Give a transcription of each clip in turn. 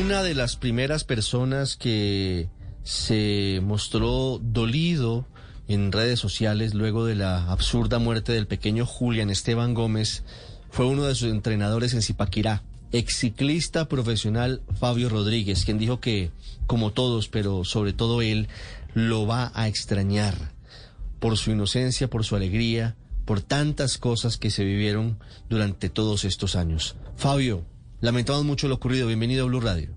Una de las primeras personas que se mostró dolido en redes sociales luego de la absurda muerte del pequeño Julián Esteban Gómez fue uno de sus entrenadores en Zipaquirá, exciclista profesional Fabio Rodríguez, quien dijo que, como todos, pero sobre todo él, lo va a extrañar por su inocencia, por su alegría, por tantas cosas que se vivieron durante todos estos años. Fabio, lamentamos mucho lo ocurrido. Bienvenido a Blue Radio.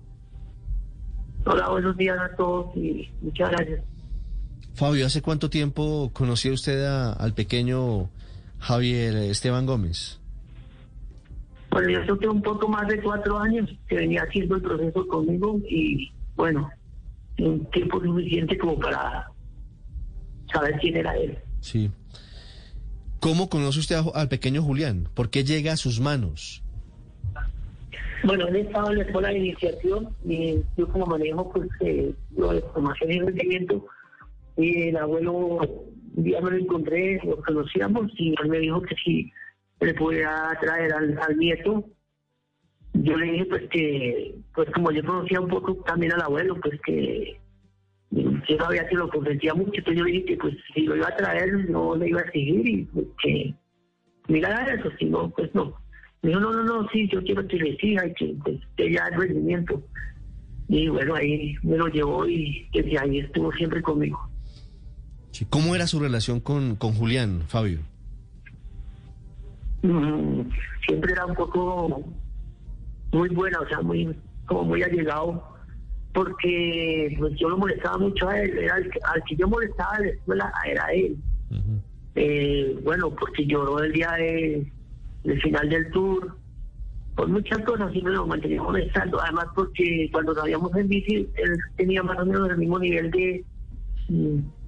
Hola, buenos días a todos y muchas gracias. Fabio, ¿hace cuánto tiempo conocía usted a, al pequeño Javier Esteban Gómez? Bueno, yo creo que un poco más de cuatro años que venía haciendo el proceso conmigo y bueno, un tiempo suficiente como para saber quién era él. Sí. ¿Cómo conoce usted al pequeño Julián? ¿Por qué llega a sus manos? Bueno, él estaba en la escuela de iniciación y yo como manejo pues eh, lo de formación y rendimiento y el abuelo día me lo encontré, lo conocíamos y él me dijo que si le podía traer al, nieto. Yo le dije pues que, pues como yo conocía un poco también al abuelo, pues que yo sabía que lo consentía mucho, entonces yo le dije pues si lo iba a traer no le iba a seguir y pues, que mira eso, si no, pues no. Me dijo, no, no, no, sí, yo quiero que le siga y que, que ya el rendimiento. Y bueno, ahí me lo llevó y desde ahí estuvo siempre conmigo. ¿Cómo era su relación con, con Julián, Fabio? Mm, siempre era un poco muy buena, o sea, muy como muy allegado, porque pues yo lo molestaba mucho a él, era al, que yo molestaba en la escuela era él. eh, bueno, porque lloró el día de, del final del tour, por muchas cosas siempre lo mantenía molestando, además porque cuando salíamos en bici, él tenía más o menos el mismo nivel de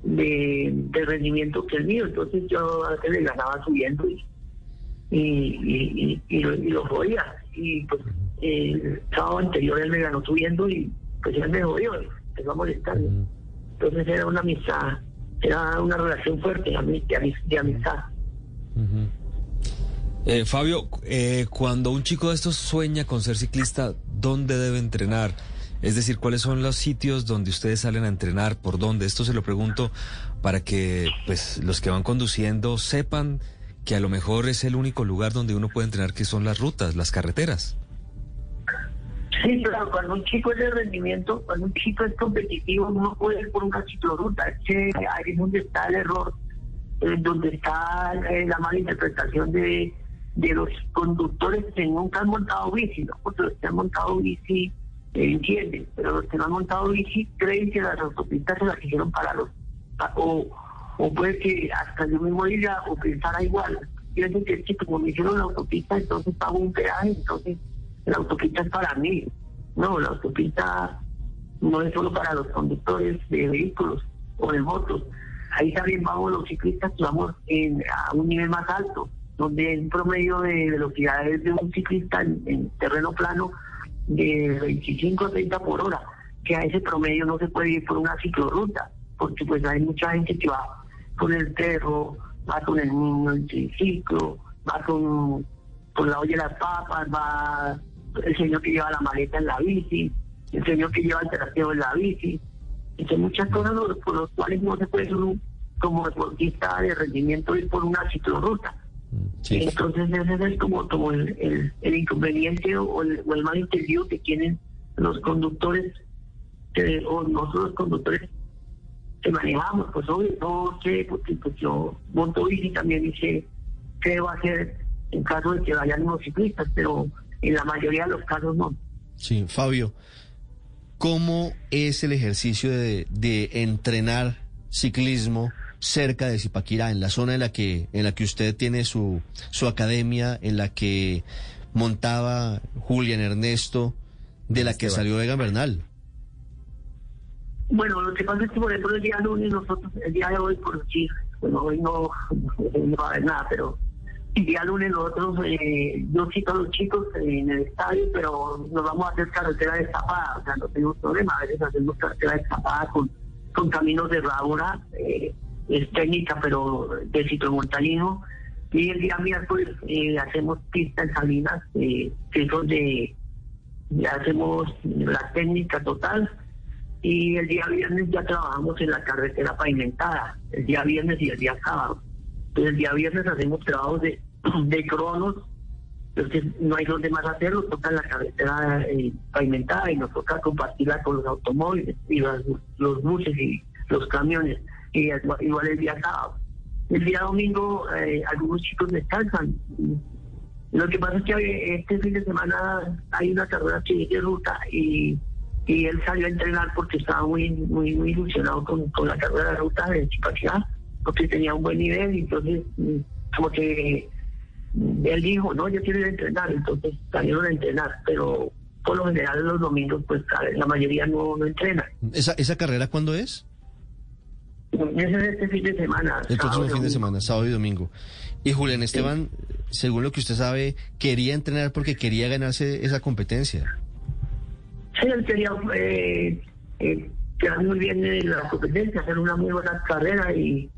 de, de rendimiento que el mío, entonces yo le ganaba subiendo y y, y, y, lo, y lo jodía. Y pues el sábado anterior él me ganó subiendo y pues él me jodió, empezó a molestar. Entonces era una amistad, era una relación fuerte de, de amistad. Eh, Fabio, eh, cuando un chico de estos sueña con ser ciclista, ¿dónde debe entrenar? Es decir, ¿cuáles son los sitios donde ustedes salen a entrenar? ¿Por dónde? Esto se lo pregunto para que pues los que van conduciendo sepan que a lo mejor es el único lugar donde uno puede entrenar que son las rutas, las carreteras. Sí, claro, cuando un chico es de rendimiento, cuando un chico es competitivo, uno puede ir por una cicloruta. ahí es donde está el error, eh, donde está eh, la mala interpretación de, de los conductores que nunca han montado bici, ¿no? porque los que han montado bici eh, entienden, pero los que no han montado bici creen que las autopistas se las hicieron para los... o, o puede que hasta yo mismo diga o pensara igual. Pienso que es que como me hicieron la autopista, entonces pago un peaje, entonces la autopista es para mí. No, la autopista no es solo para los conductores de vehículos o de motos. Ahí también vamos los ciclistas que vamos en, a un nivel más alto, donde el promedio de velocidades de un ciclista en, terreno plano de 25 a 30 por hora, que a ese promedio no se puede ir por una ciclorruta, porque pues hay mucha gente que va con el perro, va con el niño en triciclo, va con, con la olla de las papas, va el señor que lleva la maleta en la bici, el señor que lleva el terapeuta en la bici. Entonces muchas cosas por las cuales no se puede uno como deportista de rendimiento ir por una ciclorruta. Entonces ese es como, como el, el, inconveniente o el, o el malentendido que tienen los conductores que, o nosotros los conductores que manejamos, pues obvio, no sé, porque pues yo monto bici también dice qué va a hacer en caso de que vayan unos ciclistas, pero en la mayoría de los casos no. Sí, Fabio, ¿cómo es el ejercicio de, de entrenar ciclismo cerca de Zipaquirá, en la zona en la que, en la que usted tiene su, su academia, en la que montaba Julián Ernesto, de la que salió Vega Bernal. Bueno, lo que pasa es que, por ejemplo, el día lunes nosotros, el día de hoy, por decir, bueno, hoy no, no va a haber nada, pero el día lunes nosotros, eh, yo cito a los chicos en el estadio, pero nos vamos a hacer carretera destapada, o sea, no tenemos problema, a veces hacemos carretera destapada con, con caminos de rábora, eh, es técnica, pero de ciclomontañismo, y el día miércoles eh, hacemos pista en Salinas, eh, que es donde ya hacemos la técnica total, y el día viernes ya trabajamos en la carretera pavimentada, el día viernes y el día sábado. Entonces el día viernes hacemos trabajos de, de cronos, entonces no hay donde más hacerlo, toca en la carretera eh, pavimentada y nos toca compartirla con los automóviles y los buses y los camiones, igual el día sábado. El día domingo eh, algunos chicos descansan. Lo que pasa es que este fin de semana hay una carrera que de ruta y, y él salió a entrenar porque estaba muy muy, muy ilusionado con, con la carrera de ruta de Chipaquirá, porque tenía un buen nivel y entonces mm, como que mm, él dijo, no, yo quiero ir a entrenar, entonces salieron a entrenar, pero por lo general los domingos pues la mayoría no, no entrena. ¿Esa, ¿Esa carrera cuándo es? Ese es este fin de semana. El próximo fin de semana, sábado y domingo. Y Julián Esteban, según lo que usted sabe, quería entrenar porque quería ganarse esa competencia. Sí, él quería eh, eh, quedar muy bien en la competencia, hacer una muy buena carrera y,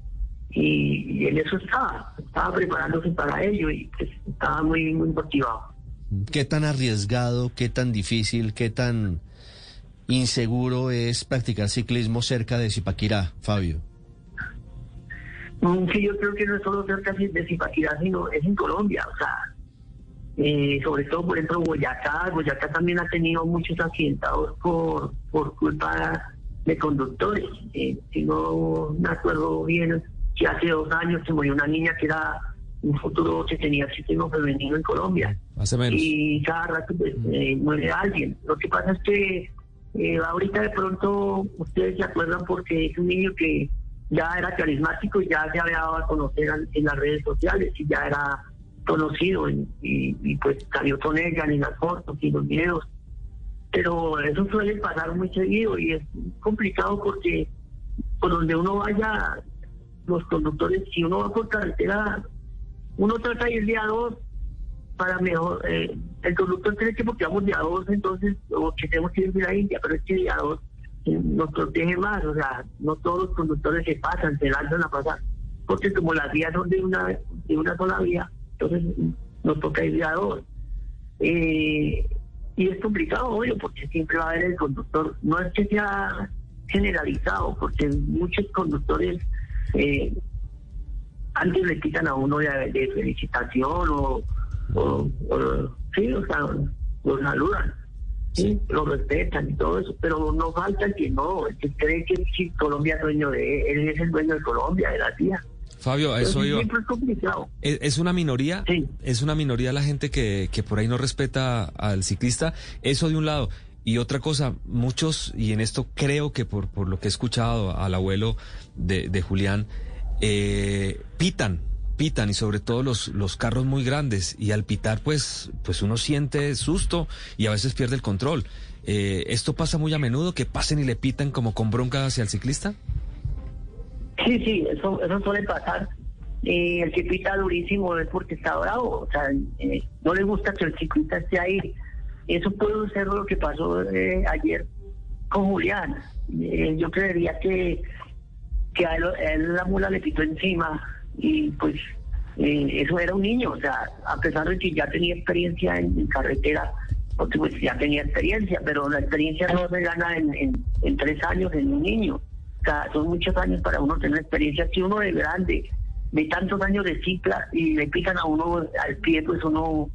y, y en eso estaba, estaba preparándose para ello y pues, estaba muy, muy motivado. ¿Qué tan arriesgado, qué tan difícil, qué tan inseguro es practicar ciclismo cerca de Zipaquirá, Fabio? Mm, Sí, yo creo que no es solo cerca de Zipaquirá, sino es en Colombia, o sea, eh, sobre todo, por ejemplo, Boyacá, Boyacá también ha tenido muchos accidentados por, por culpa de conductores. Eh, si no me acuerdo bien, que hace dos años se murió una niña que era un futuro que tenía ciclismo femenino en Colombia Hace menos. y cada rato pues, eh, muere alguien. Lo que pasa es que eh, ahorita de pronto ustedes se acuerdan porque es un niño que ya era carismático y ya se había dado a conocer en, las redes sociales y ya era conocido y, pues salió con ella en las fotos y los videos. Pero eso suele pasar muy seguido y es complicado porque por donde uno vaya, los conductores, si uno va por carretera, uno trata de ir día dos para mejor. eh, el conductor cree que porque vamos día dos, entonces, o que tenemos que ir a India, pero es que día dos eh, nos protege más. O sea, no todos los conductores se pasan, se lanzan a pasar, porque como las vías son de una, de una sola vía, entonces mm, nos toca ir día dos. Eh, y es complicado, obvio, porque siempre va a haber el conductor. No es que sea generalizado, porque muchos conductores eh, antes le quitan a uno de, de felicitación o, o, o- sí, o sea, lo saludan, sí, lo respetan y todo eso, pero no falta el que no, el que cree que sí, Colombia es dueño de él, él es el dueño de Colombia, de la tía. Fabio, a eso siempre es complicado. ¿Es es una minoría? Sí. Es una minoría la gente que, que por ahí no respeta al ciclista. Eso de un lado. Y otra cosa, muchos, y en esto creo que por, por lo que he escuchado al abuelo de, de Julián, eh, pitan, y sobre todo los, los carros muy grandes. Y al pitar, pues, pues uno siente susto y a veces pierde el control. Eh, ¿Esto pasa muy a menudo, que pasen y le pitan como con bronca hacia el ciclista? Sí, sí, eso, eso suele pasar. Eh, el que pita durísimo es porque está bravo, o sea, eh, no le gusta que el ciclista esté ahí. Eso puede ser lo que pasó eh, ayer con Julián. Yo creería que, que a él, a él la mula le pitó encima y pues eh, eso era un niño, o sea, a pesar de que ya tenía experiencia en, carretera, porque pues ya tenía experiencia, pero la experiencia no se gana en, en, tres años en un niño. O sea, son muchos años para uno tener experiencia. Si uno de grande, de tantos años de cicla y le pican a uno al pie, pues uno,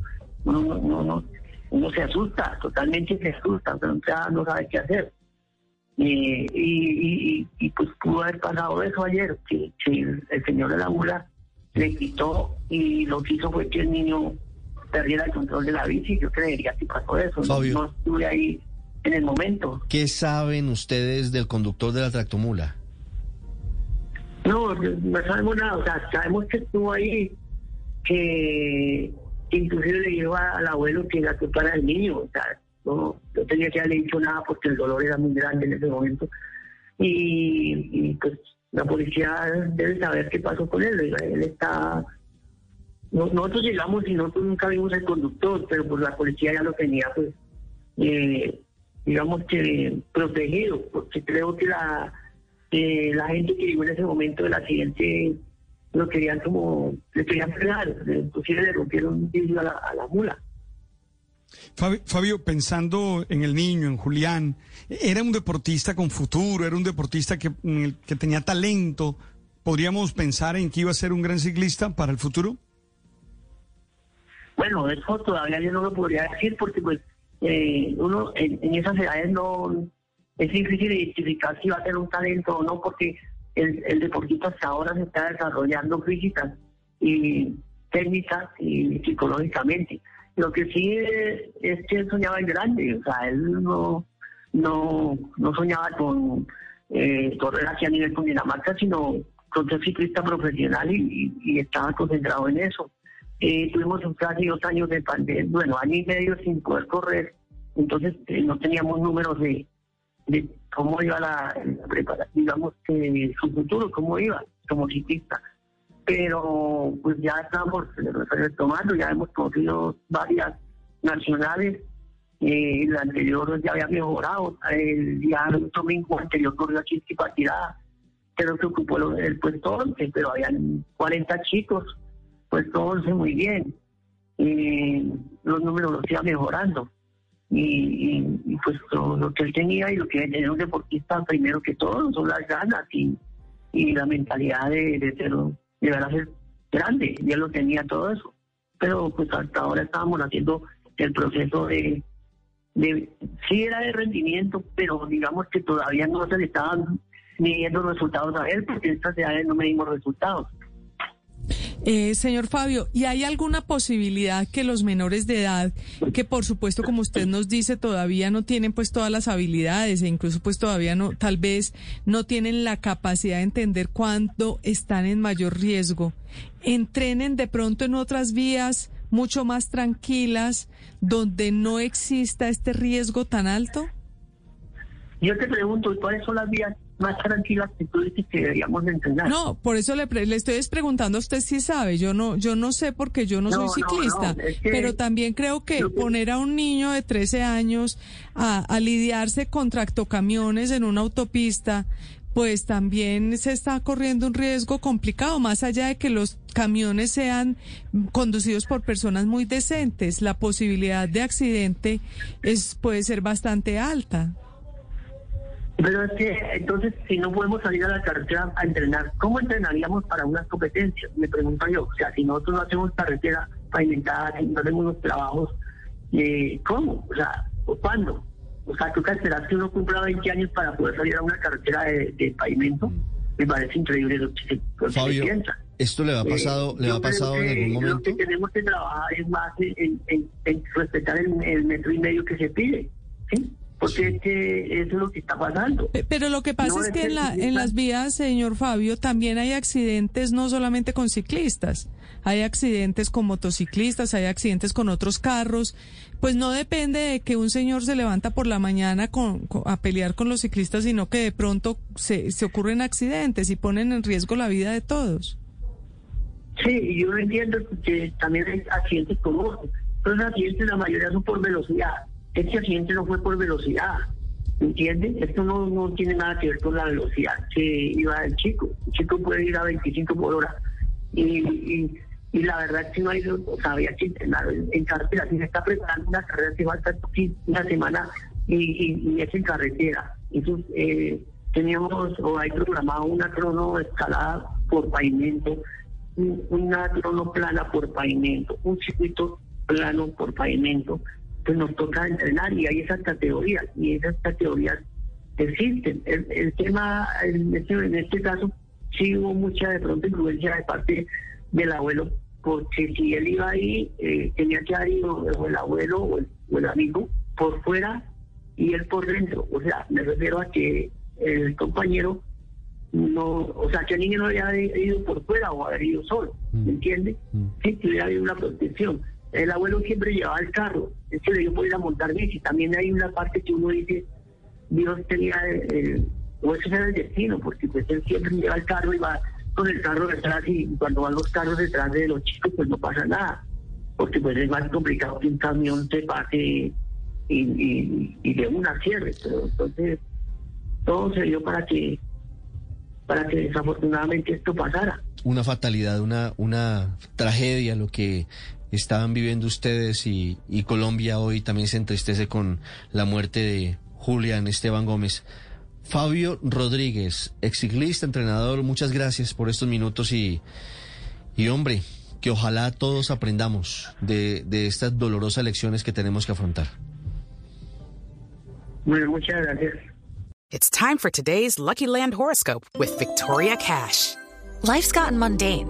uno, uno, uno, uno se asusta, totalmente se asusta, pero ya no sabe qué hacer. Eh, y, y, y, y, pues pudo haber pasado eso ayer, que, que el, señor de la mula le quitó y lo que hizo fue que el niño perdiera el control de la bici. Yo creería que pasó eso. No, Fabio. no estuve ahí en el momento. ¿Qué saben ustedes del conductor de la tractomula? No, no sabemos nada, o sea, sabemos que estuvo ahí, que inclusive le dijo al abuelo que la culpa el niño, o sea, no, no tenía que haberle dicho nada porque el dolor era muy grande en ese momento. Y, pues la policía debe saber qué pasó con él, él está... nosotros llegamos y nosotros nunca vimos el conductor, pero pues la policía ya lo tenía, pues, eh, digamos que protegido, porque creo que la la gente que llegó en ese momento del accidente lo querían como, le querían fregar, inclusive le rompieron un vidrio a la, a la mula. Fabio, pensando en el niño, en Julián, era un deportista con futuro, era un deportista que, que tenía talento. ¿Podríamos pensar en que iba a ser un gran ciclista para el futuro? Bueno, eso todavía yo no lo podría decir porque pues eh, uno en, esas edades no, es difícil identificar si va a ser un talento o no, porque el, el deportista hasta ahora se está desarrollando física y técnica y psicológicamente. Lo que sí es, que él soñaba en grande, o sea, él no, no, no soñaba con eh, correr aquí a nivel con Dinamarca, sino con ser ciclista profesional y, estaba concentrado en eso. Eh, tuvimos casi dos años de pandemia, bueno, año y medio sin poder correr, entonces eh, no teníamos números de, de cómo iba la, preparación, digamos, que su futuro, cómo iba como ciclista. Pero pues ya estamos retomando, ya hemos corrido varias nacionales. Eh, el anterior ya había mejorado, el día domingo anterior corrió en tirada, pero se ocupó el puesto 11, pero habían 40 chicos, puesto 11 muy bien. Eh, los números los iba mejorando y, pues lo, que él tenía y lo que tenía un deportista primero que todo son las ganas y, y la mentalidad de, de ser llegar a ser grande y él lo tenía todo eso. Pero pues hasta ahora estábamos haciendo el proceso de, de sí era de rendimiento pero digamos que todavía no se le estaban midiendo resultados a él porque en estas edades no medimos resultados eh, señor Fabio, ¿y hay alguna posibilidad que los menores de edad, que por supuesto, como usted nos dice, todavía no tienen pues todas las habilidades e incluso pues todavía no, tal vez no tienen la capacidad de entender cuándo están en mayor riesgo, entrenen de pronto en otras vías mucho más tranquilas, donde no exista este riesgo tan alto? Yo te pregunto, ¿cuáles son las vías más tranquilas dices que deberíamos entender. No, por eso le, le estoy preguntando a usted si sabe. Yo no, yo no sé porque yo no, soy ciclista, pero también creo que poner a un niño de 13 años a, a lidiarse con tractocamiones en una autopista, pues también se está corriendo un riesgo complicado, más allá de que los camiones sean conducidos por personas muy decentes, la posibilidad de accidente es puede ser bastante alta. Pero es que entonces, si no podemos salir a la carretera a entrenar, ¿cómo entrenaríamos para unas competencias? Me pregunto yo. O sea, si nosotros no hacemos carretera pavimentada, no hacemos los trabajos, eh, ¿cómo? O sea, ¿cuándo? O sea, ¿tú que esperar que uno cumpla 20 años para poder salir a una carretera de, pavimento? Me parece increíble lo que se, piensa. ¿Esto le ha eh, pasado, le ha pasado en algún momento? Lo que tenemos que trabajar es más en, en, respetar el, el metro y medio que se pide. ¿sí? Porque es que eso es lo que está pasando. Pero lo que pasa es que en, la, en las vías, señor Fabio, también hay accidentes no solamente con ciclistas, hay accidentes con motociclistas, hay accidentes con otros carros. Pues no depende de que un señor se levanta por la mañana con, a pelear con los ciclistas, sino que de pronto se, se ocurren accidentes y ponen en riesgo la vida de todos. Sí, yo entiendo que también hay accidentes comunes, pero los accidentes la mayoría son por velocidad este accidente no fue por velocidad, ¿entiendes? Esto no, no tiene nada que ver con la velocidad que iba el chico. El chico puede ir a 25 por hora. Y, la verdad es que no hay, o sea, había que en, carretera. Si se está preparando una carrera, se falta una semana y, y, es en carretera. Entonces, eh, teníamos o hay programado una crono escalada por pavimento, una crono plana por pavimento, un circuito plano por pavimento pues nos toca entrenar y hay esas categorías y esas categorías existen. El, tema en este, en este caso sí hubo mucha de pronto influencia de parte del abuelo, porque si él iba ahí, eh, tenía que haber ido o el abuelo o el, amigo por fuera y él por dentro. O sea, me refiero a que el compañero no, o sea, que el niño no había ido por fuera o haber ido solo, ¿me mm. entiende? Mm. Sí, que hubiera habido una protección. El abuelo siempre llevaba el carro, es que le dio por ir a montar bici. También hay una parte que uno dice, Dios tenía el, o ese era el destino, porque pues él siempre lleva el carro y va con el carro detrás y cuando van los carros detrás de los chicos pues no pasa nada, porque pues es más complicado que un camión se pase y, y, de una cierre, pero entonces todo se dio para que para que desafortunadamente esto pasara. Una fatalidad, una, una tragedia lo que estaban viviendo ustedes y, y Colombia hoy también se entristece con la muerte de Julián Esteban Gómez. Fabio Rodríguez, ciclista, entrenador, muchas gracias por estos minutos y, y hombre, que ojalá todos aprendamos de, de estas dolorosas lecciones que tenemos que afrontar. Bueno, muchas gracias. It's time for today's Lucky Land horoscope with Victoria Cash. Life's gotten mundane,